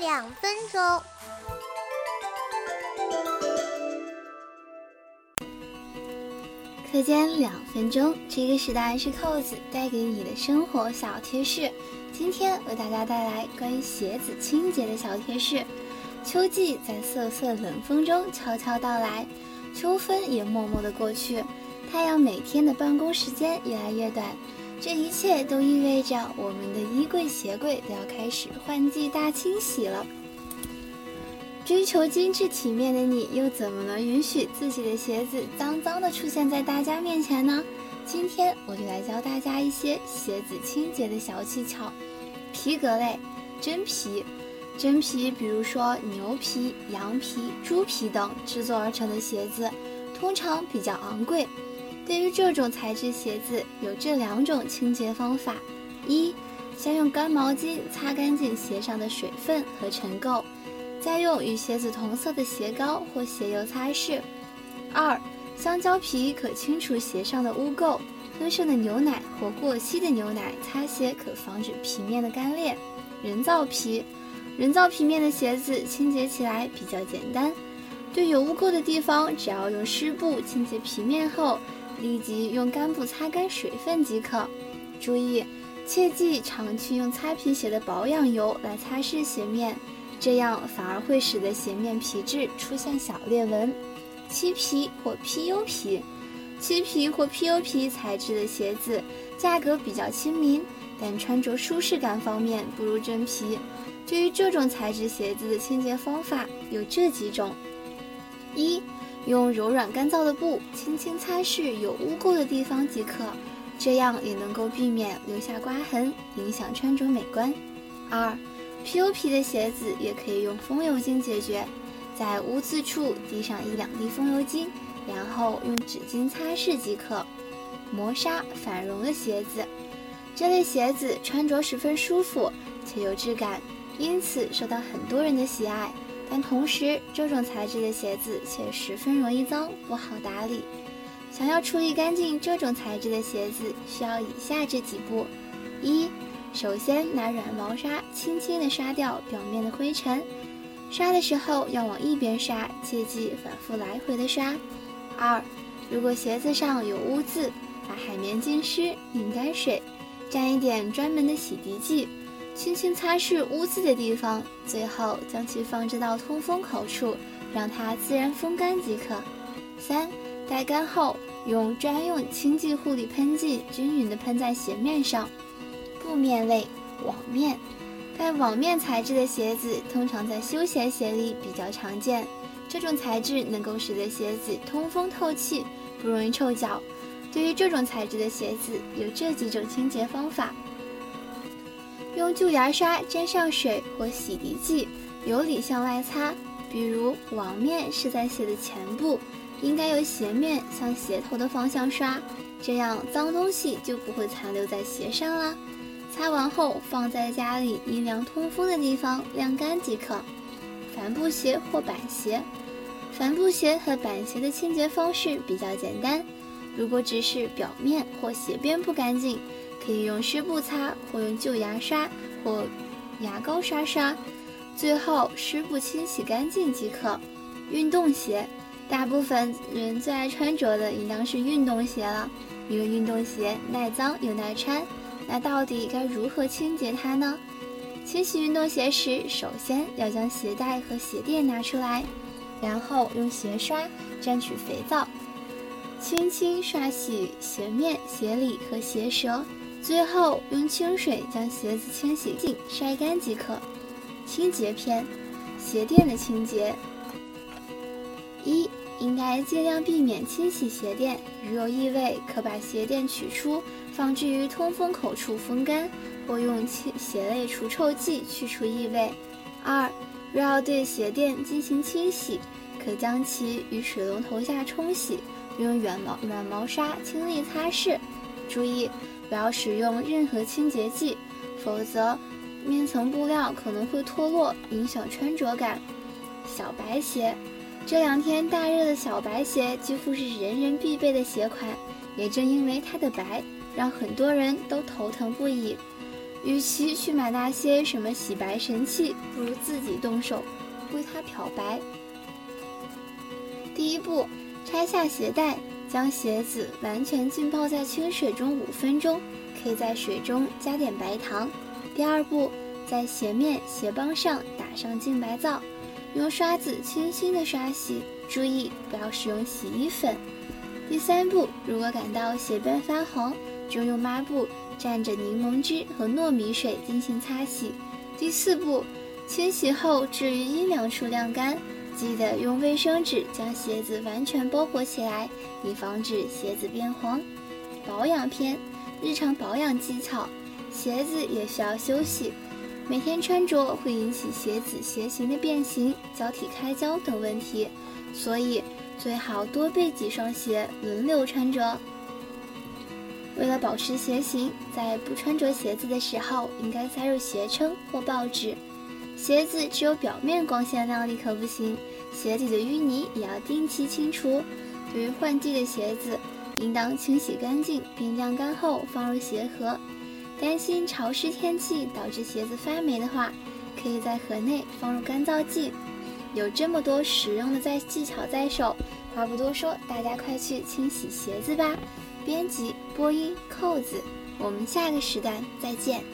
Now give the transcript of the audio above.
两分钟。课间两分钟，这个时代是扣子带给你的生活小贴士。今天为大家带来关于鞋子清洁的小贴士。秋季在瑟瑟冷风中悄悄到来，秋分也默默的过去，太阳每天的办公时间越来越短，这一切都意味着我们的衣柜、鞋柜都要开始换季大清洗了。追求精致体面的你，又怎么能允许自己的鞋子脏脏的出现在大家面前呢？今天我就来教大家一些鞋子清洁的小技巧。皮革类，真皮。真皮，比如说牛皮、羊皮、猪皮等制作而成的鞋子，通常比较昂贵。对于这种材质鞋子，有这两种清洁方法：一，先用干毛巾擦干净鞋上的水分和尘垢，再用与鞋子同色的鞋膏或鞋油擦拭；二，香蕉皮可清除鞋上的污垢，喝剩的牛奶或过期的牛奶擦鞋可防止皮面的干裂。人造皮。人造皮面的鞋子清洁起来比较简单，对有污垢的地方，只要用湿布清洁皮面后，立即用干布擦干水分即可。注意，切忌常去用擦皮鞋的保养油来擦拭鞋面，这样反而会使得鞋面皮质出现小裂纹。漆皮或 PU 皮，漆皮或 PU 皮材质的鞋子价格比较亲民，但穿着舒适感方面不如真皮。对于这种材质鞋子的清洁方法有这几种：一、用柔软干燥的布轻轻擦拭有污垢的地方即可，这样也能够避免留下刮痕，影响穿着美观；二、PU 皮的鞋子也可以用风油精解决，在污渍处滴上一两滴风油精，然后用纸巾擦拭即可。磨砂反绒的鞋子，这类鞋子穿着十分舒服且有质感。因此受到很多人的喜爱，但同时这种材质的鞋子却十分容易脏，不好打理。想要处理干净这种材质的鞋子，需要以下这几步：一、首先拿软毛刷轻轻地刷掉表面的灰尘，刷的时候要往一边刷，切记反复来回的刷。二、如果鞋子上有污渍，把海绵浸湿，拧干水，蘸一点专门的洗涤剂。轻轻擦拭污渍的地方，最后将其放置到通风口处，让它自然风干即可。三、待干后，用专用清洁护理喷剂均匀地喷在鞋面上。布面类，网面，带网面材质的鞋子通常在休闲鞋里比较常见。这种材质能够使得鞋子通风透气，不容易臭脚。对于这种材质的鞋子，有这几种清洁方法。用旧牙刷沾上水或洗涤剂，由里向外擦。比如网面是在鞋的前部，应该由鞋面向鞋头的方向刷，这样脏东西就不会残留在鞋上了。擦完后放在家里阴凉通风的地方晾干即可。帆布鞋或板鞋，帆布鞋和板鞋的清洁方式比较简单。如果只是表面或鞋边不干净，可以用湿布擦，或用旧牙刷或牙膏刷刷，最后湿布清洗干净即可。运动鞋，大部分人最爱穿着的应当是运动鞋了，因为运动鞋耐脏又耐穿。那到底该如何清洁它呢？清洗运动鞋时，首先要将鞋带和鞋垫拿出来，然后用鞋刷沾取肥皂，轻轻刷洗鞋面、鞋里和鞋舌。最后用清水将鞋子清洗净、晒干即可。清洁篇：鞋垫的清洁。一、应该尽量避免清洗鞋垫，如有异味，可把鞋垫取出，放置于通风口处风干，或用清鞋类除臭剂去除异味。二、若要对鞋垫进行清洗，可将其与水龙头下冲洗，用软毛软毛刷轻力擦拭。注意。不要使用任何清洁剂，否则面层布料可能会脱落，影响穿着感。小白鞋，这两天大热的小白鞋几乎是人人必备的鞋款，也正因为它的白，让很多人都头疼不已。与其去买那些什么洗白神器，不如自己动手为它漂白。第一步，拆下鞋带，将鞋子完全浸泡在清水中五分钟，可以在水中加点白糖。第二步，在鞋面、鞋帮上打上净白皂，用刷子轻轻的刷洗，注意不要使用洗衣粉。第三步，如果感到鞋边发黄，就用抹布蘸着柠檬汁和糯米水进行擦洗。第四步，清洗后置于阴凉处晾干，记得用卫生纸将鞋子完全包裹起来，以防止鞋子变黄。保养篇：日常保养技巧。鞋子也需要休息，每天穿着会引起鞋子鞋型的变形、脚体开胶等问题，所以最好多备几双鞋轮流穿着。为了保持鞋型，在不穿着鞋子的时候，应该塞入鞋撑或报纸。鞋子只有表面光鲜亮丽可不行，鞋底的淤泥也要定期清除。对于换季的鞋子，应当清洗干净并晾干后放入鞋盒。担心潮湿天气导致鞋子发霉的话，可以在盒内放入干燥剂。有这么多实用的在技巧在手，话不多说，大家快去清洗鞋子吧！编辑：播音：扣子，我们下个时段再见。